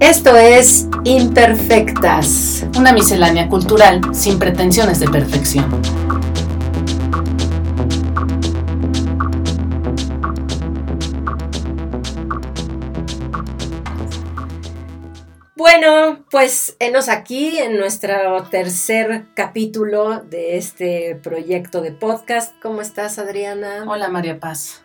Esto es Imperfectas, una miscelánea cultural sin pretensiones de perfección. Bueno, pues enos aquí en nuestro tercer capítulo de este proyecto de podcast. ¿Cómo estás, Adriana? Hola, María Paz.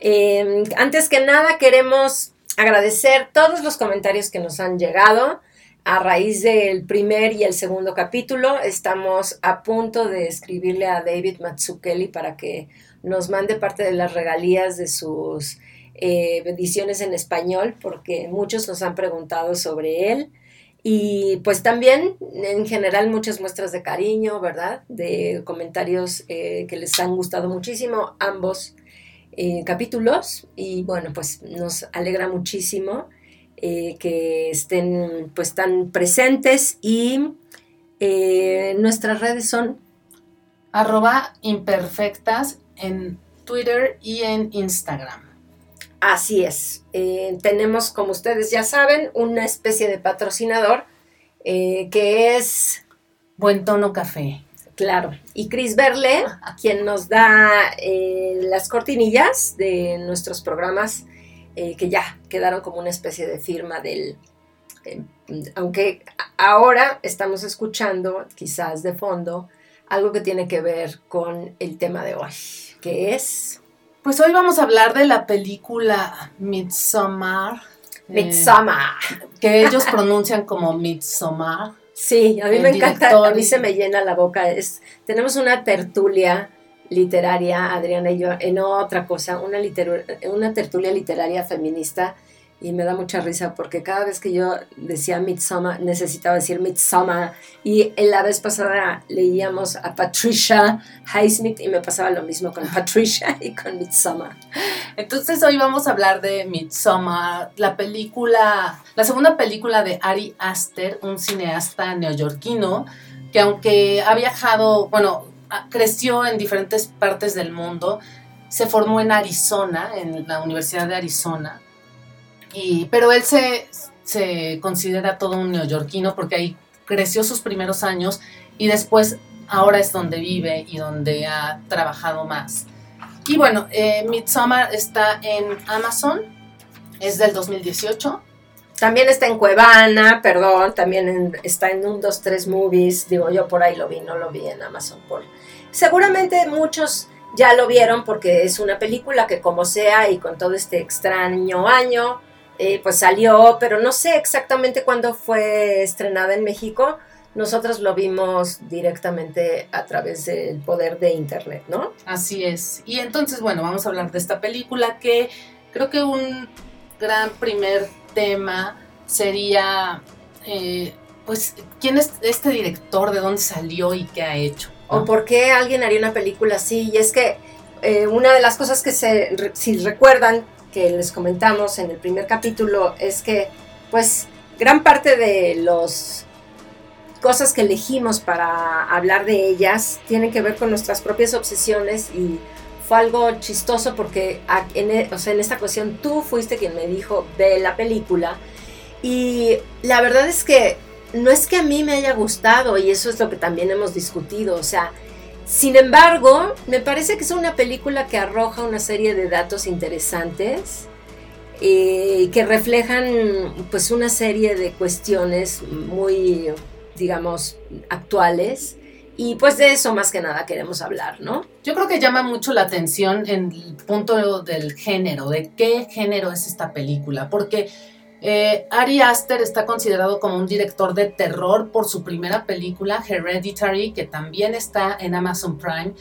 Eh, antes que nada, queremos agradecer todos los comentarios que nos han llegado a raíz del primer y el segundo capítulo. Estamos a punto de escribirle a David Matsukeli para que nos mande parte de las regalías de sus eh, ediciones en español, porque muchos nos han preguntado sobre él. Y pues también, en general, muchas muestras de cariño, ¿verdad? De comentarios eh, que les han gustado muchísimo, ambos eh, capítulos y bueno, pues nos alegra muchísimo eh, que estén pues tan presentes y eh, nuestras redes son arroba imperfectas en Twitter y en Instagram. Así es. tenemos, como ustedes ya saben, una especie de patrocinador que es... Buen Tono Café. Claro. Y Chris Berle, quien nos da eh, las cortinillas de nuestros programas, eh, que ya quedaron como una especie de firma del... Eh, aunque ahora estamos escuchando, quizás de fondo, algo que tiene que ver con el tema de hoy, que es... Pues hoy vamos a hablar de la película Midsommar. Midsommar. que ellos pronuncian como Midsommar Sí, a mí me encanta, a mí se me llena la boca. Es, tenemos una tertulia literaria, Adriana y yo, en otra cosa, una, una tertulia literaria feminista y me da mucha risa porque cada vez que yo decía Midsummer necesitaba decir Midsummer y la vez pasada leíamos a Patricia Highsmith y me pasaba lo mismo con Patricia y con Midsummer. Entonces hoy vamos a hablar de Midsummer, la película, la segunda película de Ari Aster, un cineasta neoyorquino que aunque ha viajado, bueno, creció en diferentes partes del mundo, se formó en Arizona, en la Universidad de Arizona pero él se, se considera todo un neoyorquino porque ahí creció sus primeros años y después ahora es donde vive y donde ha trabajado más. Y bueno, eh, Midsommar está en Amazon, es del 2018. También está en Cuevana, perdón, también está en un 2, 3 movies, digo yo por ahí lo vi, no lo vi en Amazon. Por... Seguramente muchos ya lo vieron porque es una película que como sea y con todo este extraño año, eh, pues salió, pero no sé exactamente cuándo fue estrenada en México. Nosotros lo vimos directamente a través del poder de Internet, ¿no? Así es. Y entonces, bueno, vamos a hablar de esta película que creo que un gran primer tema sería, eh, pues, ¿quién es este director? ¿De dónde salió y qué ha hecho? ¿O por qué alguien haría una película así? Y es que eh, una de las cosas que se, si recuerdan, que les comentamos en el primer capítulo es que, pues, gran parte de las cosas que elegimos para hablar de ellas tienen que ver con nuestras propias obsesiones y fue algo chistoso porque en, e, en esta cuestión tú fuiste quien me dijo ve la película y la verdad es que no es que a mí me haya gustado y eso es lo que también hemos discutido, o sea, sin embargo, me parece que es una película que arroja una serie de datos interesantes eh, que reflejan pues una serie de cuestiones muy, digamos, actuales. Y pues de eso más que nada queremos hablar, ¿no? Yo creo que llama mucho la atención en el punto del género, de qué género es esta película, porque eh, Ari Aster está considerado como un director de terror por su primera película, Hereditary, que también está en Amazon Prime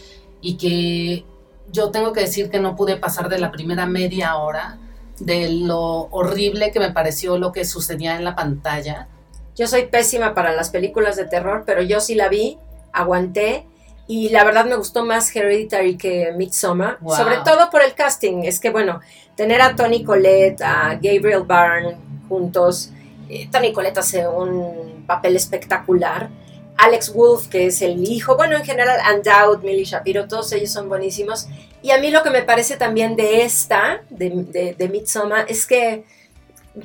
y que yo tengo que decir que no pude pasar de la primera media hora de lo horrible que me pareció lo que sucedía en la pantalla. Yo soy pésima para las películas de terror, pero yo sí la vi, aguanté y la verdad me gustó más Hereditary que Midsommar, sobre todo por el casting. Es que bueno, tener a Tony Collette, a Gabriel Byrne juntos, eh, Tony Collette hace un papel espectacular. Alex Wolf, que es el hijo, bueno, en general, Undoubted, Millie Shapiro, todos ellos son buenísimos. Y a mí lo que me parece también de esta, de, de, Midsommar, es que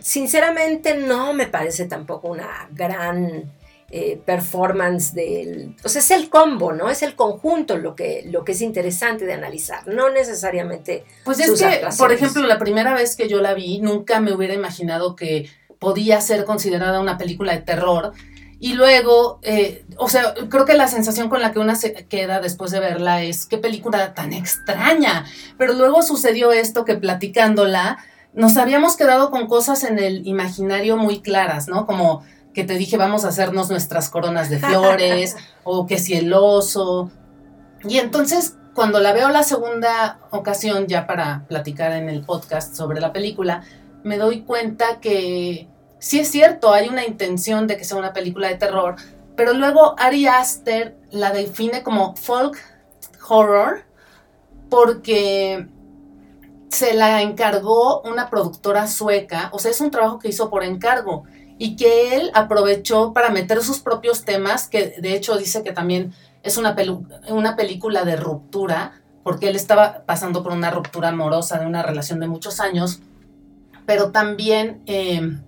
sinceramente no me parece tampoco una gran eh, performance del... O sea, es el combo, ¿no? Es el conjunto lo que, lo que es interesante de analizar, no necesariamente... Pues es que, por ejemplo, la primera vez que yo la vi, nunca me hubiera imaginado que podía ser considerada una película de terror. Y luego, eh, o sea, creo que la sensación con la que una se queda después de verla es qué película tan extraña. Pero luego sucedió esto que platicándola, nos habíamos quedado con cosas en el imaginario muy claras, ¿no? Como que te dije vamos a hacernos nuestras coronas de flores o que si el oso. Y entonces cuando la veo la segunda ocasión ya para platicar en el podcast sobre la película, me doy cuenta que sí es cierto, hay una intención de que sea una película de terror, pero luego Ari Aster la define como folk horror porque se la encargó una productora sueca, o sea, es un trabajo que hizo por encargo y que él aprovechó para meter sus propios temas, que de hecho dice que también es una, una película de ruptura, porque él estaba pasando por una ruptura amorosa de una relación de muchos años, pero también em,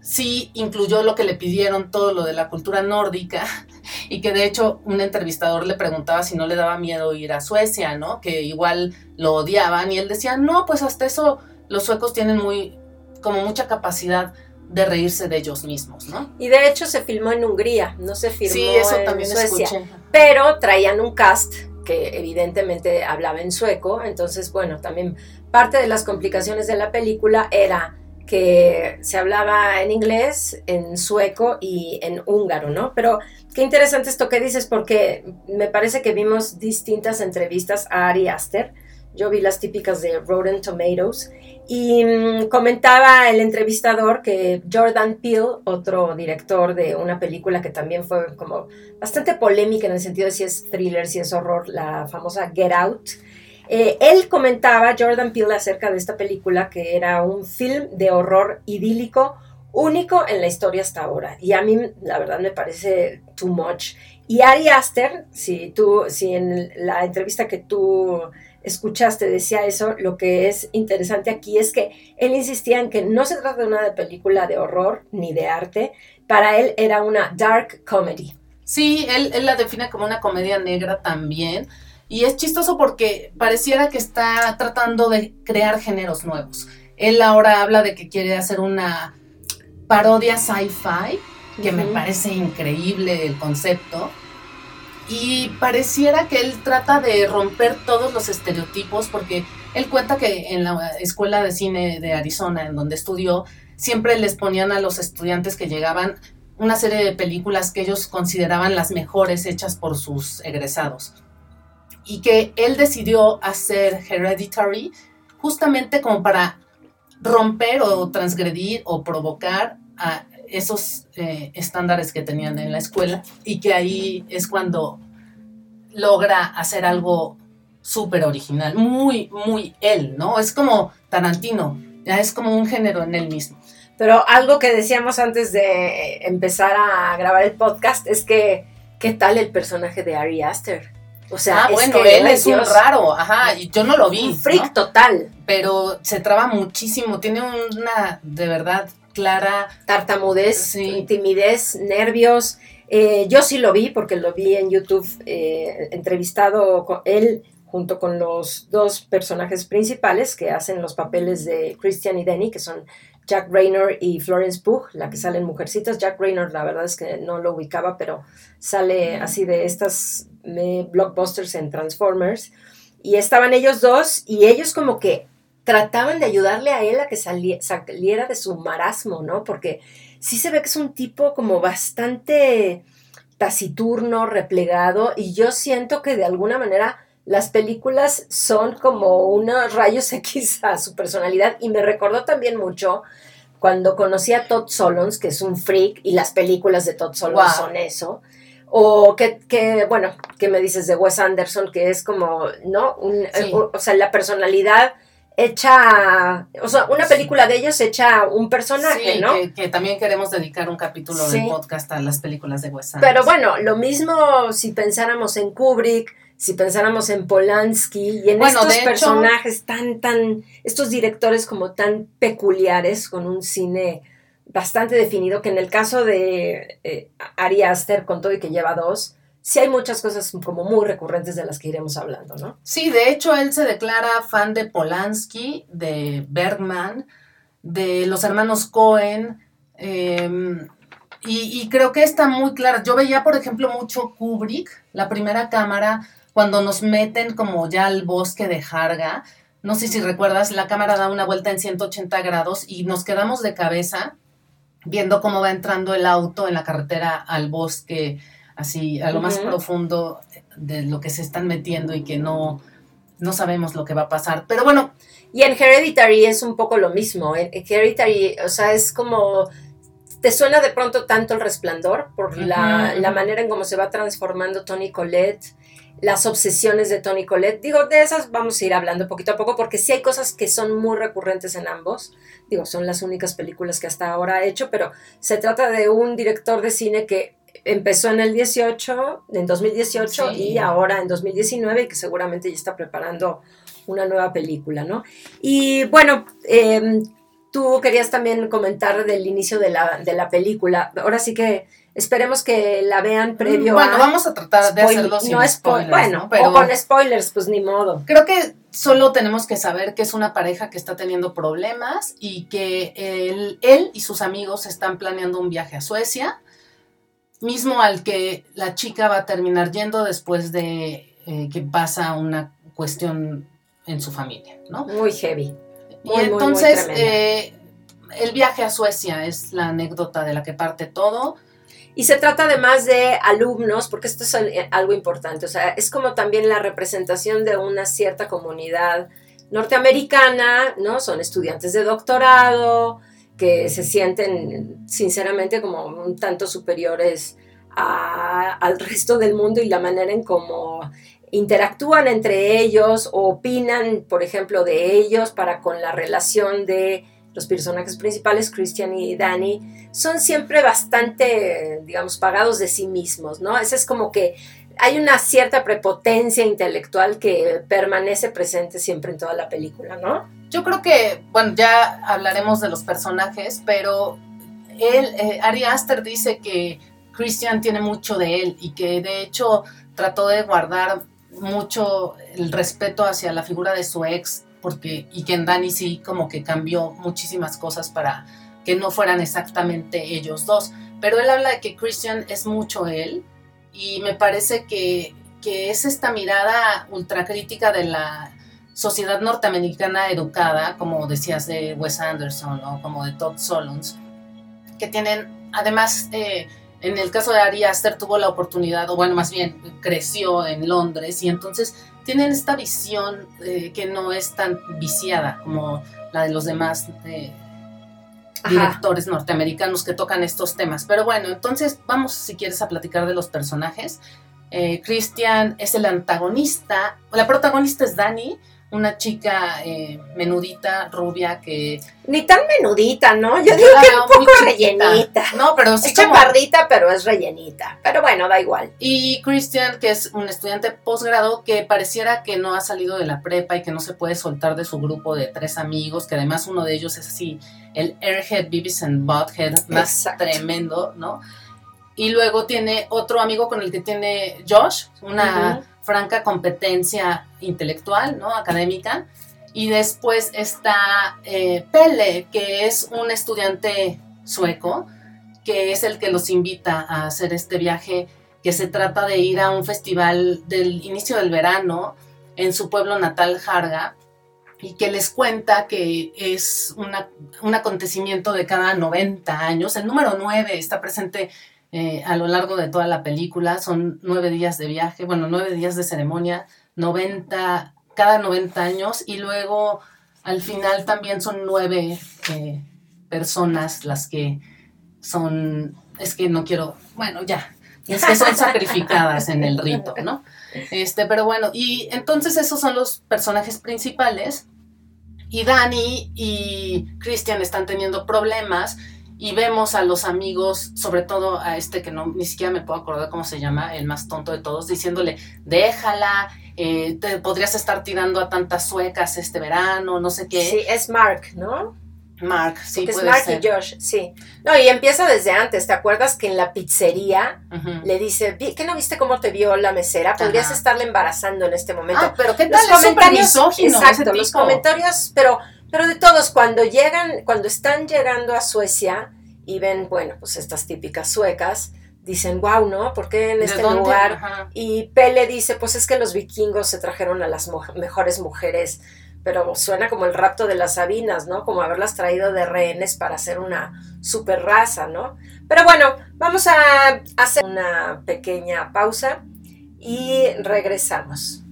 sí incluyó lo que le pidieron, todo lo de la cultura nórdica, y que de hecho un entrevistador le preguntaba si no le daba miedo ir a Suecia, ¿no? Que igual lo odiaban, y él decía, no, pues hasta eso los suecos tienen muy, como mucha capacidad de reírse de ellos mismos, ¿no? Y de hecho se filmó en Hungría, no se filmó sí, eso en también Suecia. Escuché. Pero traían un cast que evidentemente hablaba en sueco, entonces bueno, también parte de las complicaciones de la película era que se hablaba en inglés, en sueco y en húngaro, ¿no? Pero qué interesante esto que dices porque me parece que vimos distintas entrevistas a Ari Aster. Yo vi las típicas de Rotten Tomatoes y mm, comentaba el entrevistador que Jordan Peele, otro director de una película que también fue como bastante polémica en el sentido de si es thriller, si es horror, la famosa Get Out, eh, él comentaba, Jordan Peele, acerca de esta película que era un film de horror idílico único en la historia hasta ahora. Y a mí, la verdad, me parece too much. Y Ari Aster, si, tú, si en la entrevista que tú escuchaste decía eso, lo que es interesante aquí es que él insistía en que no se trata de una película de horror ni de arte, para él era una dark comedy. Sí, él, él la define como una comedia negra también. Y es chistoso porque pareciera que está tratando de crear géneros nuevos. Él ahora habla de que quiere hacer una parodia sci-fi, que me parece increíble el concepto y pareciera que él trata de romper todos los estereotipos porque él cuenta que en la escuela de cine de Arizona, en donde estudió, siempre les ponían a los estudiantes que llegaban una serie de películas que ellos consideraban las mejores hechas por sus egresados. Y que él decidió hacer Hereditary justamente como para romper o transgredir o provocar a esos eh, estándares que tenían en la escuela y que ahí es cuando logra hacer algo súper original, muy, muy él, ¿no? Es como Tarantino, ya es como un género en él mismo. Pero algo que decíamos antes de empezar a grabar el podcast es que, ¿qué tal el personaje de Ari Aster? O sea, ah, bueno, él es un raro, ajá, y yo no lo vi. Un freak total. Pero se traba muchísimo, tiene una, de verdad, clara tartamudez, timidez, nervios. Eh, yo sí lo vi porque lo vi en YouTube eh, entrevistado con él junto con los dos personajes principales que hacen los papeles de Christian y Denny, que son Jack Raynor y Florence Pugh, la que sale en Mujercitas. Jack Raynor, la verdad es que no lo ubicaba, pero sale así de estas eh, blockbusters en Transformers. Y estaban ellos dos y ellos como que trataban de ayudarle a él a que saliera de su marasmo, ¿no? Porque sí se ve que es un tipo como bastante taciturno, replegado, y yo siento que de alguna manera las películas son como unos rayos X a su personalidad y me recordó también mucho cuando conocí a Todd Solons, que es un freak, y las películas de Todd Solons son eso. O que, que, bueno, ¿qué me dices de Wes Anderson? Que es como, ¿no? o sea, la personalidad hecha, o sea, una película de ellos hecha un personaje, ¿no? Que, que, también queremos dedicar un capítulo del podcast a las películas de Wes Anderson. Pero bueno, lo mismo si pensáramos en Kubrick, si pensáramos en Polanski y en estos personajes tan, tan, estos directores como tan peculiares, con un cine bastante definido, que en el caso de eh, Ari Aster, con todo y que lleva dos, sí hay muchas cosas como muy recurrentes de las que iremos hablando, ¿no? Sí, de hecho él se declara fan de Polanski, de Bergman, de los hermanos Cohen, em, y, y, creo que está muy clara. Yo veía, por ejemplo, mucho Kubrick, la primera cámara, cuando nos meten como ya al bosque de Jarga. No sé si recuerdas, la cámara da una vuelta en 180 grados y nos quedamos de cabeza viendo cómo va entrando el auto en la carretera al bosque, así a lo más profundo de lo que se están metiendo y que no, no sabemos lo que va a pasar. Pero bueno. Y en Hereditary es un poco lo mismo. En Hereditary, o sea, es como te suena de pronto tanto el resplandor por la, la, manera en cómo se va transformando Tony Colette, las obsesiones de Tony Colette. Digo, de esas vamos a ir hablando poquito a poco porque sí hay cosas que son muy recurrentes en ambos. Digo, son las únicas películas que hasta ahora ha hecho, pero se trata de un director de cine que empezó en el 18, en 2018 y ahora en 2019 y que seguramente ya está preparando una nueva película, ¿no? Y bueno, em, tú querías también comentar del inicio de la, de la película. Ahora sí que Esperemos que la vean previo bueno, vamos a tratar de hacerlo sin no spoilers, bueno, Pero o con spoilers, pues ni modo. Creo que solo tenemos que saber que es una pareja que está teniendo problemas y que él, él y sus amigos están planeando un viaje a Suecia, mismo al que la chica va a terminar yendo después de eh, que pasa una cuestión en su familia, ¿no? Muy heavy. y entonces, eh, el viaje a Suecia es la anécdota de la que parte todo y se trata además de alumnos, porque esto es algo importante, o sea, es como también la representación de una cierta comunidad norteamericana, ¿no? Son estudiantes de doctorado que se sienten sinceramente como un tanto superiores al resto del mundo y la manera en cómo interactúan entre ellos o opinan, por ejemplo, de ellos para con la relación de los personajes principales, Christian y Danny, son siempre bastante, digamos, pagados de sí mismos, ¿no? Ese es como que hay una cierta prepotencia intelectual que permanece presente siempre en toda la película, ¿no? Yo creo que, bueno, ya hablaremos de los personajes, pero él, eh, Ari Aster dice que Christian tiene mucho de él y que de hecho trató de guardar mucho el respeto hacia la figura de su ex porque, y que en Dani sí como que cambió muchísimas cosas para que no fueran exactamente ellos dos. Pero él habla de que Christian es mucho él y me parece que, que es esta mirada ultracrítica de la sociedad norteamericana educada, como decías de Wes Anderson o como de Todd Solondz, que tienen, además, eh, en el caso de Ari Aster tuvo la oportunidad, o bueno, más bien creció en Londres y entonces tienen esta visión eh, que no es tan viciada como la de los demás eh, directores norteamericanos que tocan estos temas. Pero bueno, entonces vamos, si quieres, a platicar de los personajes. Eh, Christian es el antagonista, la protagonista es Dani, una chica eh, menudita, rubia, que... Ni tan menudita, ¿no? Yo digo que un poco rellenita. No, pero sí Es chaparrita, pero es rellenita. Pero bueno, da igual. Y Christian, que es un estudiante posgrado que pareciera que no ha salido de la prepa y que no se puede soltar de su grupo de tres amigos, que además uno de ellos es así, el Airhead, Beavis and Butthead más tremendo, ¿no? Y luego tiene otro amigo con el que tiene Josh, una franca competencia intelectual, ¿no? Académica. Y después está eh, Pele, que es un estudiante sueco, que es el que los invita a hacer este viaje, que se trata de ir a un festival del inicio del verano en su pueblo natal, Jarga, y que les cuenta que es un acontecimiento de cada 90 años. El número 9 está presente eh, a lo largo de toda la película. Son nueve días de viaje, bueno, nueve días de ceremonia, 90, cada 90 años y luego al final también son nueve eh, personas las que son, es que no quiero, bueno, ya, es que son sacrificadas en el rito, ¿no? Este, pero bueno, y entonces esos son los personajes principales. Y Dani y Christian están teniendo problemas y vemos a los amigos, sobre todo a este que no ni siquiera me puedo acordar cómo se llama, el más tonto de todos, diciéndole, déjala, eh, te podrías estar tirando a tantas suecas este verano, no sé qué. Sí, es Mark, ¿no? Mark, sí, Porque es puede Mark ser. y Josh, sí. No, y empieza desde antes. ¿Te acuerdas que en la pizzería le dice, "Vi- ¿qué no viste cómo te vio la mesera? Podrías Ajá. estarle embarazando en este momento. Ah, pero qué los tal, es súper misógino exacto, los comentarios, pero, pero de todos, cuando llegan, cuando están llegando a Suecia y ven, bueno, pues estas típicas suecas, dicen, wow, ¿no? ¿Por qué en ¿De este lugar? Ajá. Y Pele dice, pues es que los vikingos se trajeron a las mo- mejores mujeres, pero suena como el rapto de las Sabinas, ¿no? Como haberlas traído de rehenes para hacer una super raza, ¿no? Pero bueno, vamos a hacer una pequeña pausa y regresamos.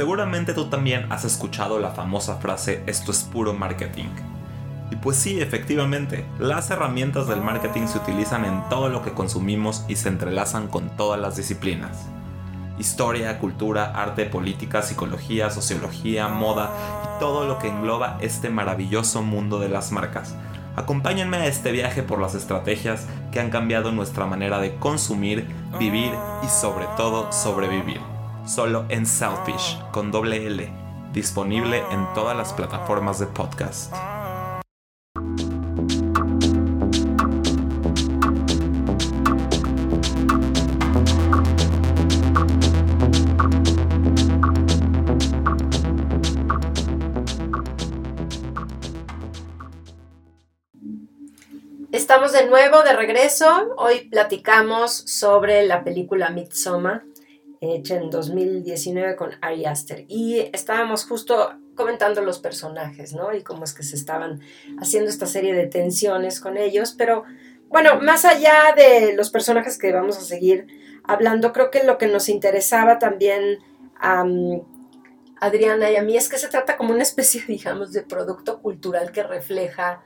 Seguramente tú también has escuchado la famosa frase esto es puro marketing. Y pues sí, efectivamente, las herramientas del marketing se utilizan en todo lo que consumimos y se entrelazan con todas las disciplinas. Historia, cultura, arte, política, psicología, sociología, moda y todo lo que engloba este maravilloso mundo de las marcas. Acompáñenme a este viaje por las estrategias que han cambiado nuestra manera de consumir, vivir y sobre todo sobrevivir solo en Selfish con doble L, disponible en todas las plataformas de podcast. Estamos de nuevo de regreso. Hoy platicamos sobre la película Midsommar, hecha en 2019 con Ari Aster. Y estábamos justo comentando los personajes, ¿no? Y cómo es que se estaban haciendo esta serie de tensiones con ellos. Pero bueno, más allá de los personajes que vamos a seguir hablando, creo que lo que nos interesaba también a Adriana y a mí es que se trata como una especie, digamos, de producto cultural que refleja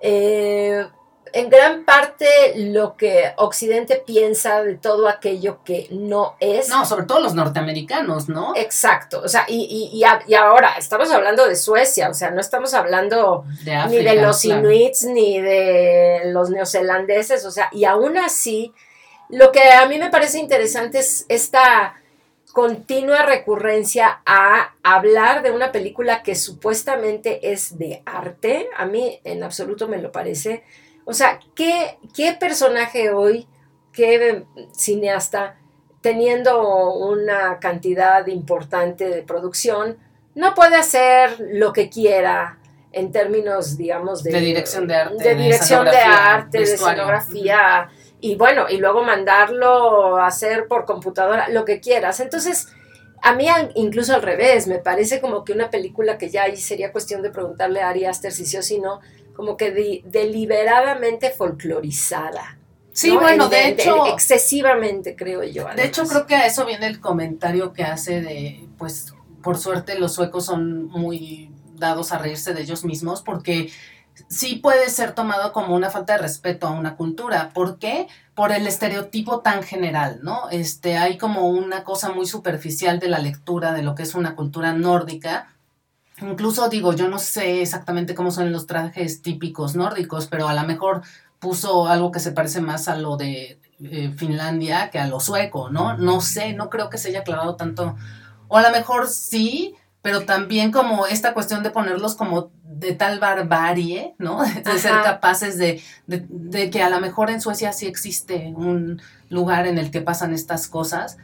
eh, en gran parte lo que Occidente piensa de todo aquello que no es. No, sobre todo los norteamericanos, ¿no? Exacto, o sea, y, y, y, a- y ahora estamos hablando de Suecia, o sea, no estamos hablando De ni de los claro. inuits ni de los neozelandeses, o sea, y aún así, lo que a mí me parece interesante es esta continua recurrencia a hablar de una película que supuestamente es de arte, a mí en absoluto me lo parece. O sea, ¿qué, qué personaje hoy, qué cineasta, teniendo una cantidad importante de producción, no puede hacer lo que quiera en términos, digamos, de, De dirección de arte, de dirección de arte, de escenografía, y bueno, y luego mandarlo a hacer por computadora, lo que quieras. Entonces, a mí incluso al revés, me parece como que una película que ya ahí sería cuestión de preguntarle a Ari Aster si sí o si no, como que di- deliberadamente folclorizada. Sí, ¿no? bueno, En- de hecho, en- excesivamente, creo yo. de hecho creo que a eso viene el comentario que hace de, pues, por suerte los suecos son muy dados a reírse de ellos mismos porque sí puede ser tomado como una falta de respeto a una cultura. ¿Por qué? Por el estereotipo tan general, ¿no? Este, hay como una cosa muy superficial de la lectura de lo que es una cultura nórdica. Incluso digo, yo no sé exactamente cómo son los trajes típicos nórdicos, pero a lo mejor puso algo que se parece más a lo de eh, Finlandia que a lo sueco, ¿no? No sé, no creo que se haya aclarado tanto. O a lo mejor sí, pero también como esta cuestión de ponerlos como de tal barbarie, ¿no? De ser capaces de, de, de que a lo mejor en Suecia sí existe un lugar en el que pasan estas cosas.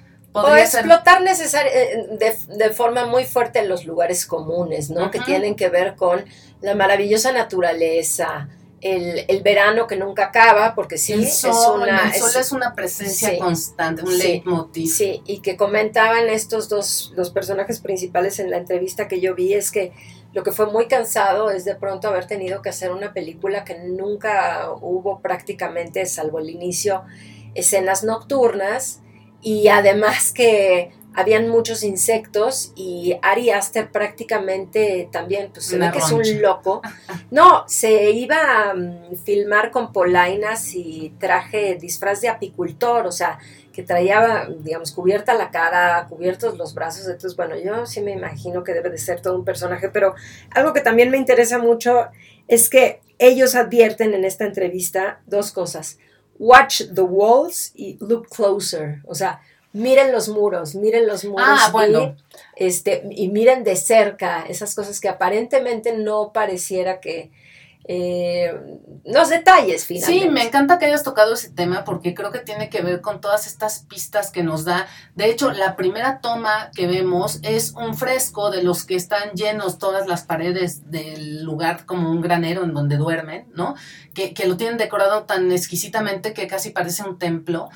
O explotar necesari- eh, de, de forma muy fuerte los lugares comunes, ¿no? Que tienen que ver con la maravillosa naturaleza, el, el verano que nunca acaba, porque sí, el es sol, una... el sol es- es una presencia sí, constante, un sí, leitmotiv. Sí, y que comentaban estos dos, los personajes principales en la entrevista que yo vi, es que lo que fue muy cansado es de pronto haber tenido que hacer una película que nunca hubo prácticamente, salvo el inicio, escenas nocturnas, y además que habían muchos insectos y Ari Aster prácticamente también, pues se ve que es un loco. No, se iba a mm, filmar con polainas y traje disfraz de apicultor, o sea, que traía, digamos, cubierta la cara, cubiertos los brazos. Entonces, bueno, yo sí me imagino que debe de ser todo un personaje, pero algo que también me interesa mucho es que ellos advierten en esta entrevista dos cosas. Watch the walls y look closer. O sea, miren los muros, miren los muros. Ah, y, bueno. este, y miren de cerca esas cosas que aparentemente no pareciera que... eh, los detalles, finalmente. Sí, me encanta que hayas tocado ese tema porque creo que tiene que ver con todas estas pistas que nos da. De hecho, la primera toma que vemos es un fresco de los que están llenos todas las paredes del lugar como un granero en donde duermen, ¿no? Que, que lo tienen decorado tan exquisitamente que casi parece un templo.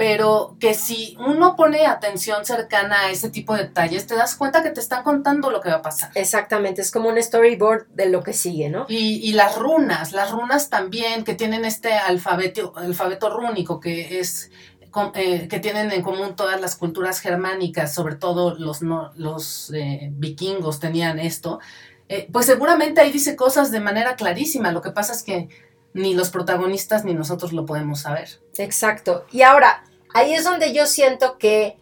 Pero que si uno pone atención cercana a ese tipo de detalles, te das cuenta que te están contando lo que va a pasar. Exactamente, es como un storyboard de lo que sigue, ¿no? Y, y las runas, las runas también que tienen este alfabeto, alfabeto rúnico que es eh, que tienen en común todas las culturas germánicas, sobre todo los, no- los eh, vikingos tenían esto, eh, pues seguramente ahí dice cosas de manera clarísima. Lo que pasa es que ni los protagonistas ni nosotros lo podemos saber. Exacto. Y ahora, ahí es donde yo siento que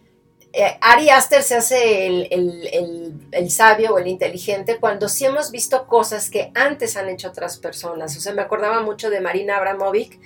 eh, Ari Aster se hace el, el- el- el sabio o el inteligente cuando sí hemos visto cosas que antes han hecho otras personas. O sea, me acordaba mucho de Marina Abramovic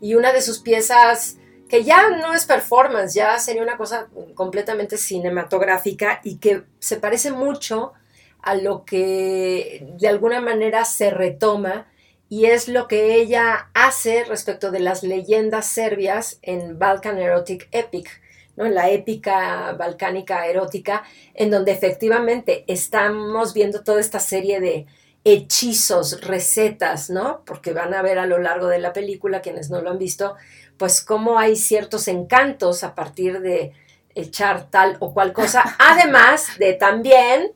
y una de sus piezas que ya no es performance, ya sería una cosa completamente cinematográfica y que se parece mucho a lo que de alguna manera se retoma y es lo que ella hace respecto de las leyendas serbias en Balkan Erotic Epic, ¿no? en la épica balcánica erótica, en donde efectivamente estamos viendo toda esta serie de hechizos, recetas, ¿no? Porque van a ver a lo largo de la película, quienes no lo han visto, pues cómo hay ciertos encantos a partir de echar tal o cual cosa, además de también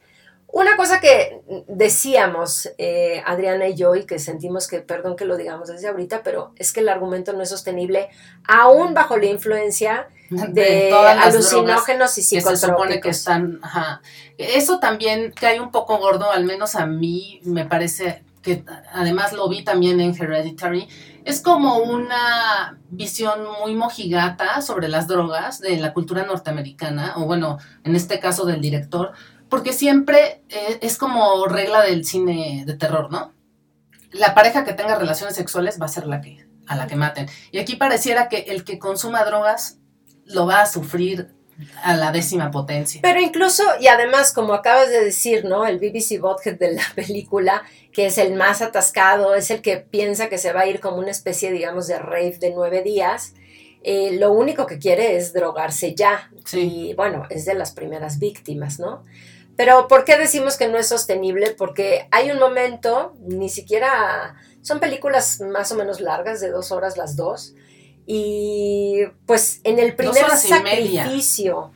una cosa que decíamos eh, Adriana y yo y que sentimos que, perdón que lo digamos desde ahorita, pero es que el argumento no es sostenible aún bajo la influencia de, todas las drogas alucinógenos y que se supone que psicotrópicos. están, ajá. Eso también cae un poco gordo, al menos a mí me parece que además lo vi también en Hereditary, es como una visión muy mojigata sobre las drogas de la cultura norteamericana, o bueno, en este caso del director, porque siempre eh, es como regla del cine de terror, ¿no? La pareja que tenga relaciones sexuales va a ser la que, a la que maten. Y aquí pareciera que el que consuma drogas lo va a sufrir a la décima potencia. Pero incluso, y además, como acabas de decir, ¿no? El BBC Bothead de la película, que es el más atascado, es el que piensa que se va a ir como una especie, digamos, de rave de nueve días. eh, lo único que quiere es drogarse ya. Sí. Y bueno, es de las primeras víctimas, ¿no? Pero ¿por qué decimos que no es sostenible? Porque hay un momento, ni siquiera, son películas más o menos largas, de dos horas las dos, y pues en el primer sacrificio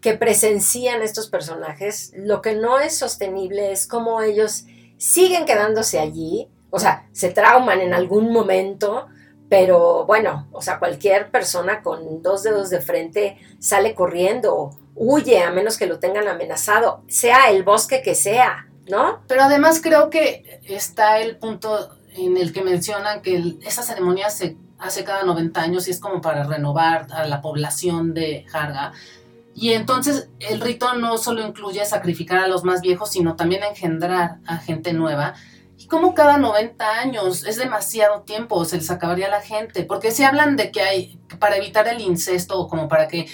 que presencian estos personajes, lo que no es sostenible es cómo ellos siguen quedándose allí, o sea, se trauman en algún momento, pero bueno, o sea, cualquier persona con dos dedos de frente sale corriendo, huye a menos que lo tengan amenazado, sea el bosque que sea, ¿no? Pero además creo que está el punto en el que mencionan que esa ceremonia se hace cada 90 años y es como para renovar a la población de Harga. Y entonces el rito no solo incluye sacrificar a los más viejos, sino también engendrar a gente nueva. Y como cada 90 años es demasiado tiempo, se les acabaría la gente. Porque si hablan de que hay, para evitar el incesto o como para que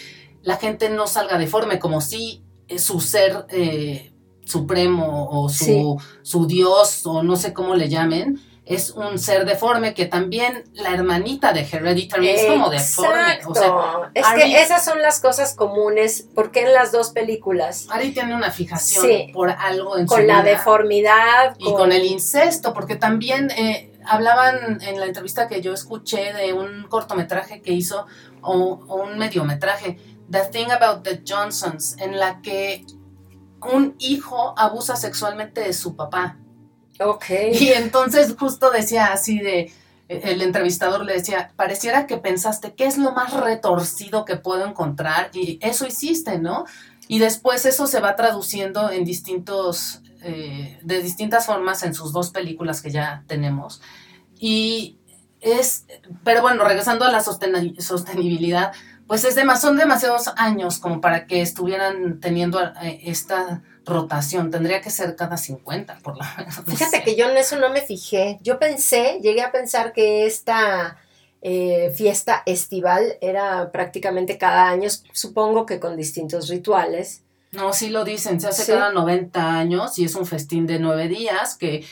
la gente no salga deforme, como si su ser eh, supremo o su, Sí. su dios o no sé cómo le llamen, es un ser deforme que también la hermanita de Hereditary es como deforme. Exacto. O sea, es Ari- que esas son las cosas comunes, porque en las dos películas, Ari tiene una fijación Sí. por algo en su con la vida. deformidad, Y con el incesto, porque también eh, hablaban en la entrevista que yo escuché de un cortometraje que hizo, o, o un mediometraje, The Thing About the Johnsons, en la que un hijo abusa sexualmente de su papá. Ok. Y entonces justo decía así de, el entrevistador le decía, pareciera que pensaste, ¿qué es lo más retorcido que puedo encontrar? Y eso hiciste, ¿no? Y después eso se va traduciendo en distintos, eh, de distintas formas en sus dos películas que ya tenemos. Y es, pero bueno, regresando a la sostenibilidad, pues es son demasiados años como para que estuvieran teniendo eh, esta rotación. Tendría que ser cada 50, por lo menos. Fíjate que yo en eso no me fijé. Yo pensé, llegué a pensar que esta eh, fiesta estival era prácticamente cada año, supongo que con distintos rituales. No, sí lo dicen, se hace cada 90 años y es un festín de nueve días que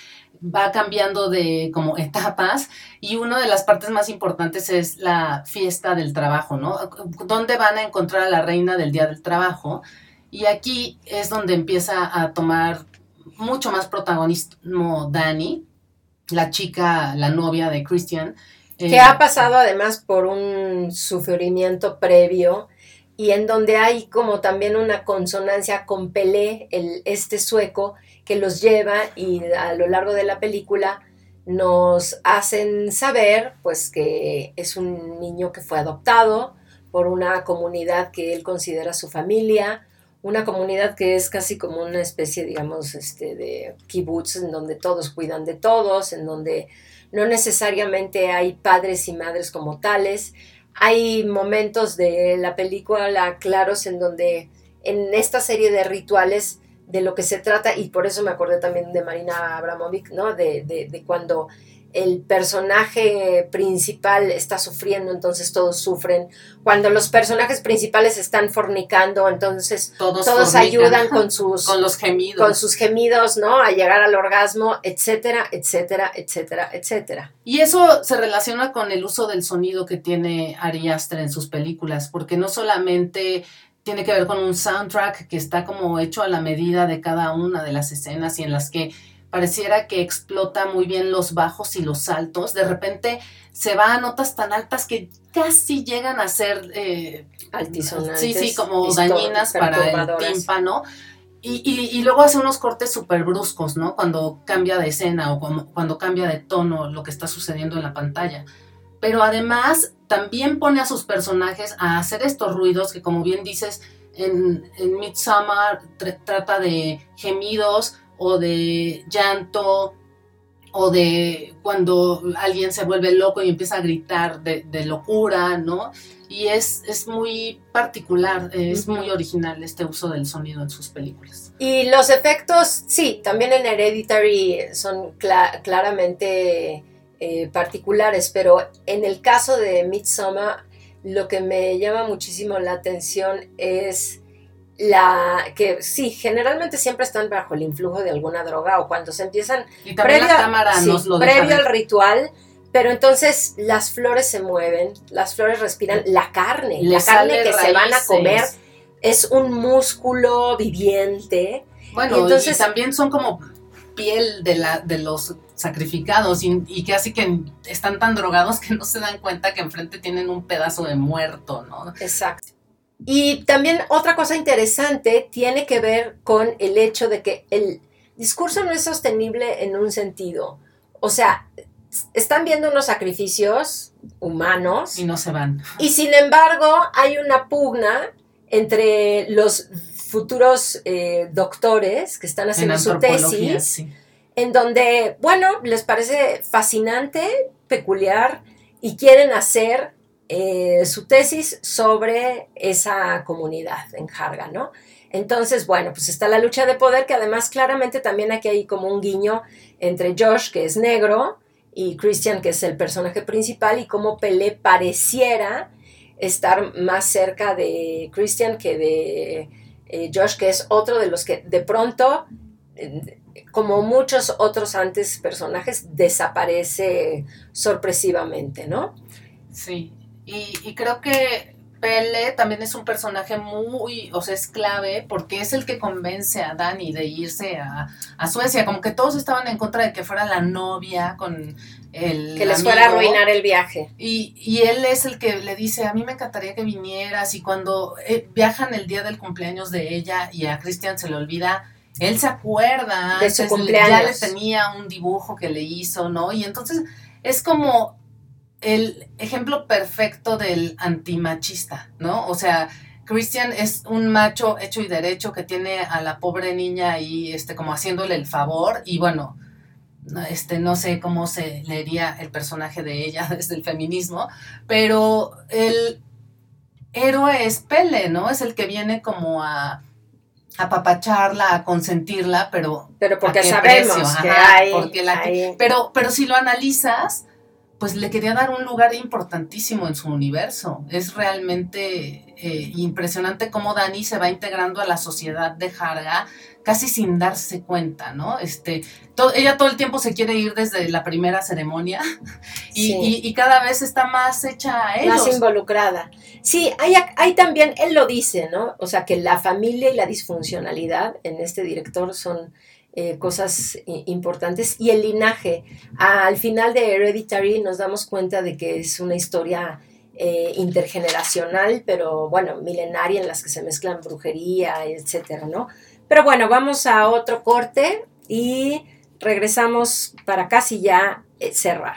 va cambiando de como etapas y una de las partes más importantes es la fiesta del trabajo, ¿no? ¿Dónde van a encontrar a la reina del Día del Trabajo? Y aquí es donde empieza a tomar mucho más protagonismo Dani, la chica, la novia de Christian. Que ha eh, pasado además por un sufrimiento previo y en donde hay como también una consonancia con Pelé, el, este sueco, que los lleva y a lo largo de la película nos hacen saber pues que es un niño que fue adoptado por una comunidad que él considera su familia, una comunidad que es casi como una especie, digamos, este, de kibbutz, en donde todos cuidan de todos, en donde no necesariamente hay padres y madres como tales. Hay momentos de la película claros en donde en esta serie de rituales de lo que se trata, y por eso me acordé también de Marina Abramovic, ¿no? De, de, de, cuando el personaje principal está sufriendo, entonces todos sufren. Cuando los personajes principales están fornicando, entonces todos, ayudan con sus con los gemidos. Con sus gemidos, ¿no? A llegar al orgasmo, etcétera, etcétera, etcétera, etcétera. Y eso se relaciona con el uso del sonido que tiene Ari Aster en sus películas, porque no solamente tiene que ver con un soundtrack que está como hecho a la medida de cada una de las escenas y en las que pareciera que explota muy bien los bajos y los altos. De repente se va a notas tan altas que casi llegan a ser eh, altisonantes. Sí, sí, como dañinas para el tímpano. Y, y, y, luego hace unos cortes súper bruscos, ¿no? Cuando cambia de escena o cuando, cuando cambia de tono lo que está sucediendo en la pantalla. Pero además también pone a sus personajes a hacer estos ruidos que como bien dices, en, en Midsommar trata de gemidos o de llanto o de cuando alguien se vuelve loco y empieza a gritar de, locura, ¿no? Y es, es muy particular, es muy original este uso del sonido en sus películas. Y los efectos, sí, también en Hereditary son claramente eh, particulares, pero en el caso de Midsommar, lo que me llama muchísimo la atención es la que sí, generalmente siempre están bajo el influjo de alguna droga o cuando se empiezan y previo, la cámara lo previo al ritual, pero entonces las flores se mueven, las flores respiran, la carne, la carne que se van a comer es un músculo viviente. Bueno, y entonces también son como piel de, la, de los sacrificados y, que así que están tan drogados que no se dan cuenta que enfrente tienen un pedazo de muerto, ¿no? Exacto. Y también otra cosa interesante tiene que ver con el hecho de que el discurso no es sostenible en un sentido. O sea, están viendo unos sacrificios humanos. Y no se van. Y sin embargo, hay una pugna entre los futuros eh, doctores que están haciendo su tesis, en donde, bueno, les parece fascinante, peculiar, y quieren hacer eh, su tesis sobre esa comunidad en Jarga, ¿no? Entonces, bueno, pues está la lucha de poder, que además claramente también aquí hay como un guiño entre Josh, que es negro, y Christian, que es el personaje principal, y cómo Pelé pareciera estar más cerca de Christian que de eh, Josh, que es otro de los que de pronto, como muchos otros antes personajes, desaparece sorpresivamente, ¿no? Sí, y, creo que Pele también es un personaje muy, o sea, es clave porque es el que convence a Dani de irse a, Suecia, como que todos estaban en contra de que fuera la novia con el... Que les fuera a arruinar el viaje. Y, y, él es el que le dice, a mí me encantaría que vinieras y cuando eh, viajan el día del cumpleaños de ella y a Cristian se le olvida, él se acuerda, de su cumpleaños. ya le tenía un dibujo que le hizo, ¿no? Y entonces es como el ejemplo perfecto del antimachista, ¿no? O sea, Christian es un macho hecho y derecho que tiene a la pobre niña ahí, este, como haciéndole el favor, y bueno, este, no sé cómo se leería el personaje de ella desde el feminismo, pero el héroe es Pele, ¿no? Es el que viene como a apapacharla, a consentirla, pero pero porque sabemos que hay, porque la pero pero si lo analizas, pues le quería dar un lugar importantísimo en su universo. Es realmente eh, impresionante cómo Dani se va integrando a la sociedad de Harga casi sin darse cuenta, ¿no? Este, ella todo el tiempo se quiere ir desde la primera ceremonia y, cada vez está más hecha a ellos. Más involucrada. Sí, hay, hay también, él lo dice, ¿no? O sea, que la familia y la disfuncionalidad en este director son eh, cosas importantes y el linaje. al final de Hereditary nos damos cuenta de que es una historia eh, intergeneracional, pero bueno, milenaria en las que se mezclan brujería, etcétera, ¿no? Pero bueno, vamos a otro corte y regresamos para casi ya eh, cerrar.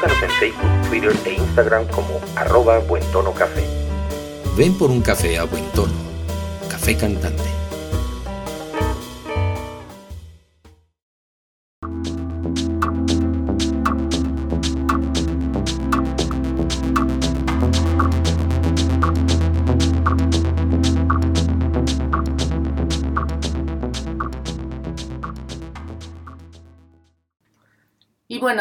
Búscanos en Facebook, Twitter e Instagram como arroba Buen Tono Café. Ven por un café a buen tono. Café Cantante.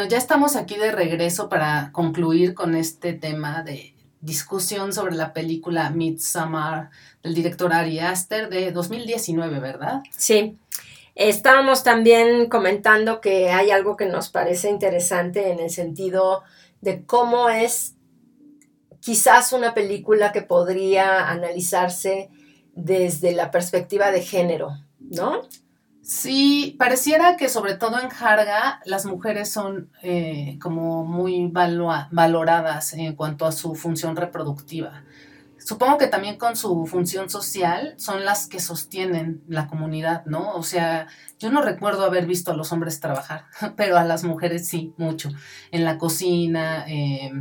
Ya estamos aquí de regreso para concluir con este tema de discusión sobre la película Midsommar del director Ari Aster de 2019, ¿verdad? Sí. Estábamos también comentando que hay algo que nos parece interesante en el sentido de cómo es quizás una película que podría analizarse desde la perspectiva de género, ¿no? Sí, pareciera que sobre todo en Jarga las mujeres son eh, como muy valoradas en cuanto a su función reproductiva. Supongo que también con su función social son las que sostienen la comunidad, ¿no? O sea, yo no recuerdo haber visto a los hombres trabajar, pero a las mujeres sí, mucho. En la cocina, eh,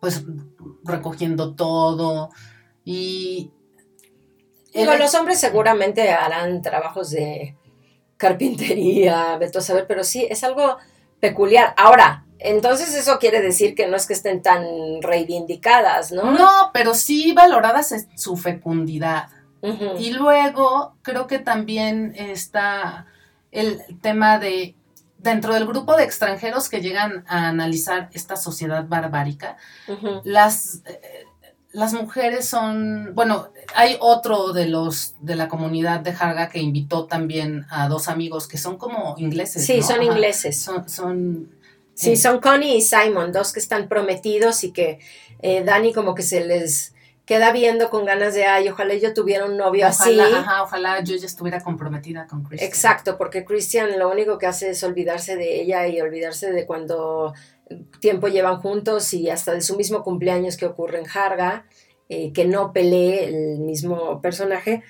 pues recogiendo todo. Y Digo, los hombres seguramente harán trabajos de carpintería, veto a saber, pero sí, es algo peculiar. Ahora, entonces eso quiere decir que no es que estén tan reivindicadas, ¿no? No, pero sí valoradas en su fecundidad. Y luego creo que también está el tema de dentro del grupo de extranjeros que llegan a analizar esta sociedad barbárica, las eh, las mujeres son, bueno, hay otro de los de la comunidad de Harga que invitó también a dos amigos que son como ingleses. Sí, son ingleses. Son, son sí, eh, son Connie y Simon, dos que están prometidos y que eh, Dani como que se les queda viendo con ganas de, ay, ojalá yo tuviera un novio así. Ajá, ojalá yo ya estuviera comprometida con Christian. Exacto, porque Christian lo único que hace es olvidarse de ella y olvidarse de cuando tiempo llevan juntos y hasta de su mismo cumpleaños que ocurre en Harga, eh, que no pelee el mismo personaje.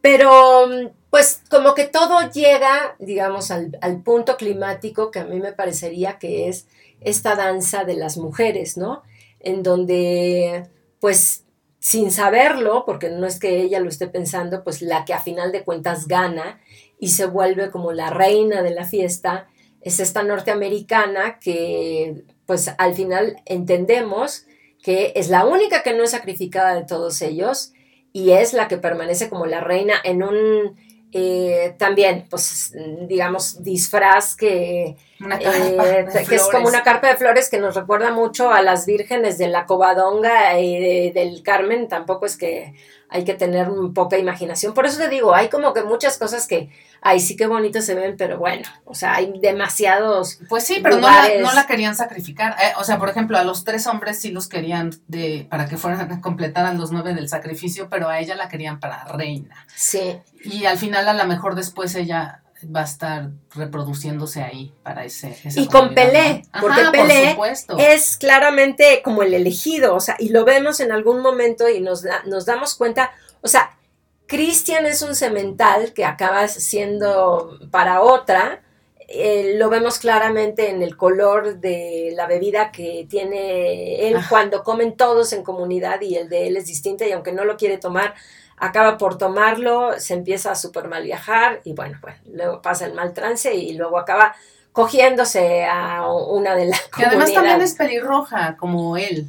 Pero pues como que todo llega, digamos, al, al, punto climático que a mí me parecería que es esta danza de las mujeres, ¿no? En donde, pues, sin saberlo, porque no es que ella lo esté pensando, pues la que a final de cuentas gana y se vuelve como la reina de la fiesta, es esta norteamericana que pues al final entendemos que es la única que no es sacrificada de todos ellos y es la que permanece como la reina en un eh, también, pues digamos, disfraz que Una eh, que es como una carpa de flores que nos recuerda mucho a las vírgenes de la Covadonga y de- del Carmen. Tampoco es que hay que tener poca imaginación. Por eso te digo, hay como que muchas cosas que, ay, sí que bonitas se ven, pero bueno, o sea, hay demasiados. Pues sí, pero no la, no la querían sacrificar. Eh, o sea, por ejemplo, a los tres hombres sí los querían de, para que fueran, completaran los nueve del sacrificio, pero a ella la querían para reina. Sí, Y al final, a lo mejor después ella va a estar reproduciéndose ahí para ese. Y con Pelé, ¿no? porque Ajá, Pelé Por es claramente como el elegido, o sea, y lo vemos en algún momento y nos, da- nos damos cuenta, o sea, Cristian es un semental que acaba siendo para otra, eh, lo vemos claramente en el color de la bebida que tiene él Ajá. cuando comen todos en comunidad y el de él es distinto y aunque no lo quiere tomar, acaba por tomarlo, se empieza a super mal viajar y bueno, pues luego pasa el mal trance y luego acaba cogiéndose a una de las Que además también es pelirroja, como él.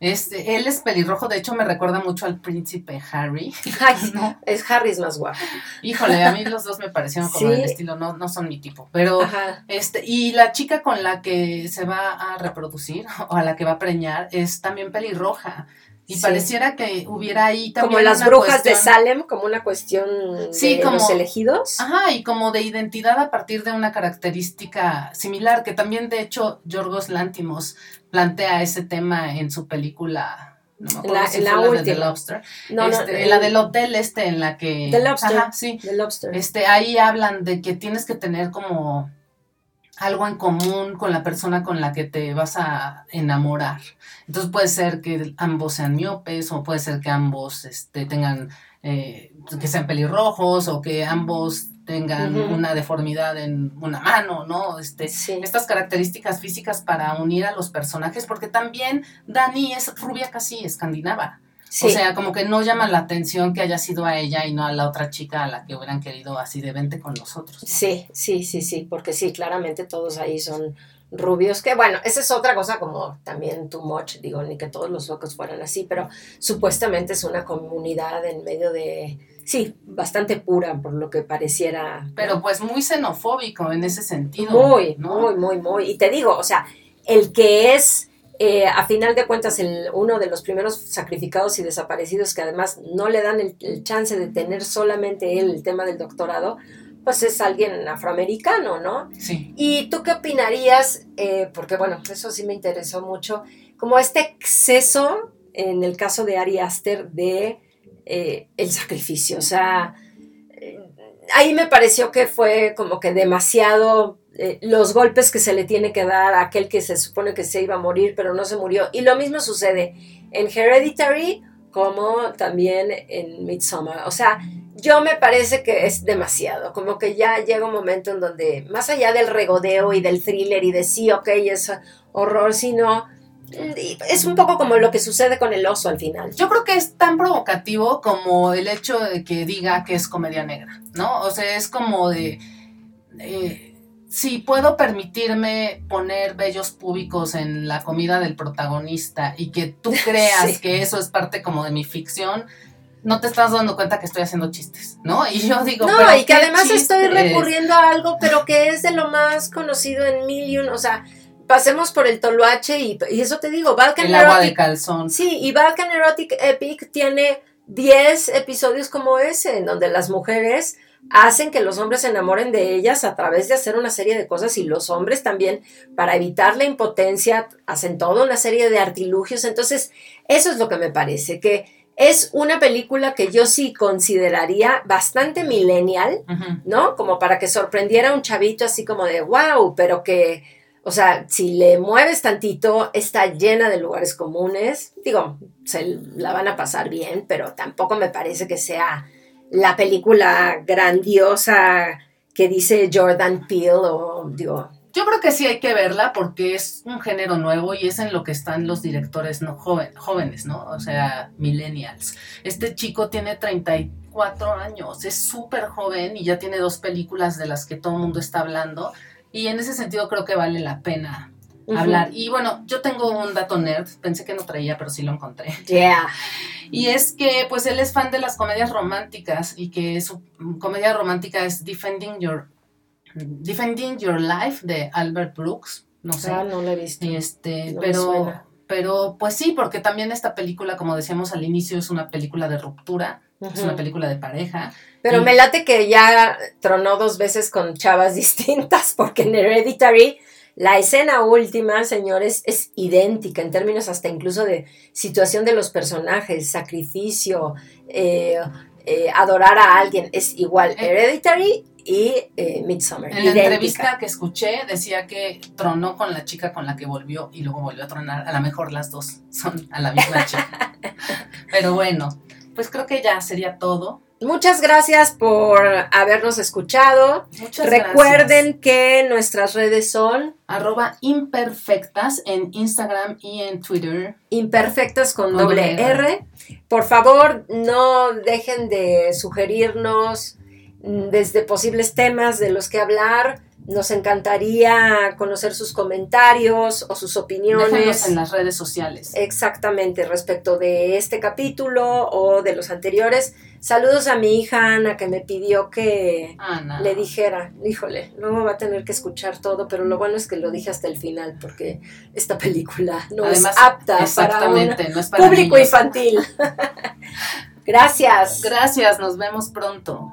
Este, él es pelirrojo, de hecho me recuerda mucho al príncipe Harry. Ay, ¿no? es Harry es más guapo. Híjole, a mí los dos me parecieron como Sí. del estilo, no, no son mi tipo. Pero Ajá. Este, y la chica con la que se va a reproducir o a la que va a preñar es también pelirroja. Y Sí. pareciera que hubiera ahí también. Como las una brujas de cuestión- Salem, como una cuestión Sí, de como- los elegidos. Ajá, y como de identidad a partir de una característica similar, que también de hecho Yorgos Lantimos plantea ese tema en su película. No me acuerdo La- si en la la de The última. Lobster. No, no, Este, el- la del hotel este en la que. The Lobster. Ajá, sí. The Lobster. Este, ahí hablan de que tienes que tener como algo en común con la persona con la que te vas a enamorar. Entonces puede ser que ambos sean miopes o puede ser que ambos este, tengan, eh, que sean pelirrojos o que ambos tengan una deformidad en una mano, ¿no? Este, Sí. estas características físicas para unir a los personajes, porque también Dani es rubia casi escandinava. Sí. O sea, como que no llama la atención que haya sido a ella y no a la otra chica a la que hubieran querido así de vente con nosotros. ¿no? Sí, sí, sí, sí, porque sí, claramente todos ahí son rubios, que bueno, esa es otra cosa como también too much, digo, ni que todos los locos fueran así, pero supuestamente es una comunidad en medio de, sí, bastante pura por lo que pareciera. Pero pues muy xenofóbico en ese sentido. Muy, ¿no? muy, muy, muy. Y te digo, o sea, el que es, eh, a final de cuentas, el, uno de los primeros sacrificados y desaparecidos que además no le dan el, el chance de tener solamente él el tema del doctorado, pues es alguien afroamericano, ¿no? Sí. ¿Y tú qué opinarías? Eh, porque bueno, eso sí me interesó mucho, como este exceso, en el caso de Ari Aster, de eh, el sacrificio. O sea, ahí me pareció que fue como que demasiado eh, los golpes que se le tiene que dar a aquel que se supone que se iba a morir, pero no se murió. Y lo mismo sucede en Hereditary como también en Midsommar. O sea, yo me parece que es demasiado, como que ya llega un momento en donde, más allá del regodeo y del thriller y de sí, ok, es horror, sino es un poco como lo que sucede con el oso al final. Yo creo que es tan provocativo como el hecho de que diga que es comedia negra, ¿no? O sea, es como de... eh, si puedo permitirme poner vellos púbicos en la comida del protagonista y que tú creas Sí. que eso es parte como de mi ficción, no te estás dando cuenta que estoy haciendo chistes, ¿no? Y yo digo, No, pero y que ¿qué además estoy recurriendo a algo, pero que es de lo más conocido en Million, o sea, pasemos por el toloache y, y eso te digo, Balkan El agua de calzón. Sí, y Balkan Erotic Epic tiene 10 episodios como ese, en donde las mujeres hacen que los hombres se enamoren de ellas a través de hacer una serie de cosas y los hombres también, para evitar la impotencia, hacen toda una serie de artilugios. Entonces, eso es lo que me parece, que es una película que yo sí consideraría bastante millennial. ¿no? Como para que sorprendiera a un chavito así como de wow, pero que, o sea, si le mueves tantito, está llena de lugares comunes. Digo, se la van a pasar bien, pero tampoco me parece que sea la película grandiosa que dice Jordan Peele o digo, Yo creo que sí hay que verla porque es un género nuevo y es en lo que están los directores no joven, jóvenes, ¿no? O sea, millennials. Este chico tiene 34 años, es súper joven y ya tiene dos películas de las que todo el mundo está hablando y en ese sentido creo que vale la pena hablar. Y bueno, yo tengo un dato nerd, pensé que no traía, pero sí lo encontré. yeah, Y es que pues él es fan de las comedias románticas y que su comedia romántica es Defending Your Defending Your Life de Albert Brooks, no sé. Ah, no la he visto. Y este, No me pero, suena. pero pues sí, porque también esta película, como decíamos al inicio, es una película de ruptura, es una película de pareja. Pero Y- me late que ya tronó dos veces con chavas distintas, porque en Hereditary la escena última, señores, es idéntica en términos hasta incluso de situación de los personajes, sacrificio, eh, eh, adorar a alguien, es igual Eh. Hereditary y eh, Midsommar. En la idéntica. entrevista que escuché decía que tronó con la chica con la que volvió y luego volvió a tronar. A lo mejor las dos son a la misma chica. Pero bueno, pues creo que ya sería todo. Muchas gracias por habernos escuchado. Muchas Recuerden que nuestras redes son Arroba imperfectas en Instagram y en Twitter. imperfectas con Con doble. R. Por favor, no dejen de sugerirnos mm, desde posibles temas de los que hablar. Nos encantaría conocer sus comentarios o sus opiniones. en las redes sociales. Exactamente, respecto de este capítulo o de los anteriores. Saludos a mi hija Ana que me pidió que Ana. le dijera, híjole, luego va a tener que escuchar todo, pero lo bueno es que lo dije hasta el final porque esta película no Además, es apta para un exactamente, no es para público niños. infantil. Gracias. Gracias, nos vemos pronto.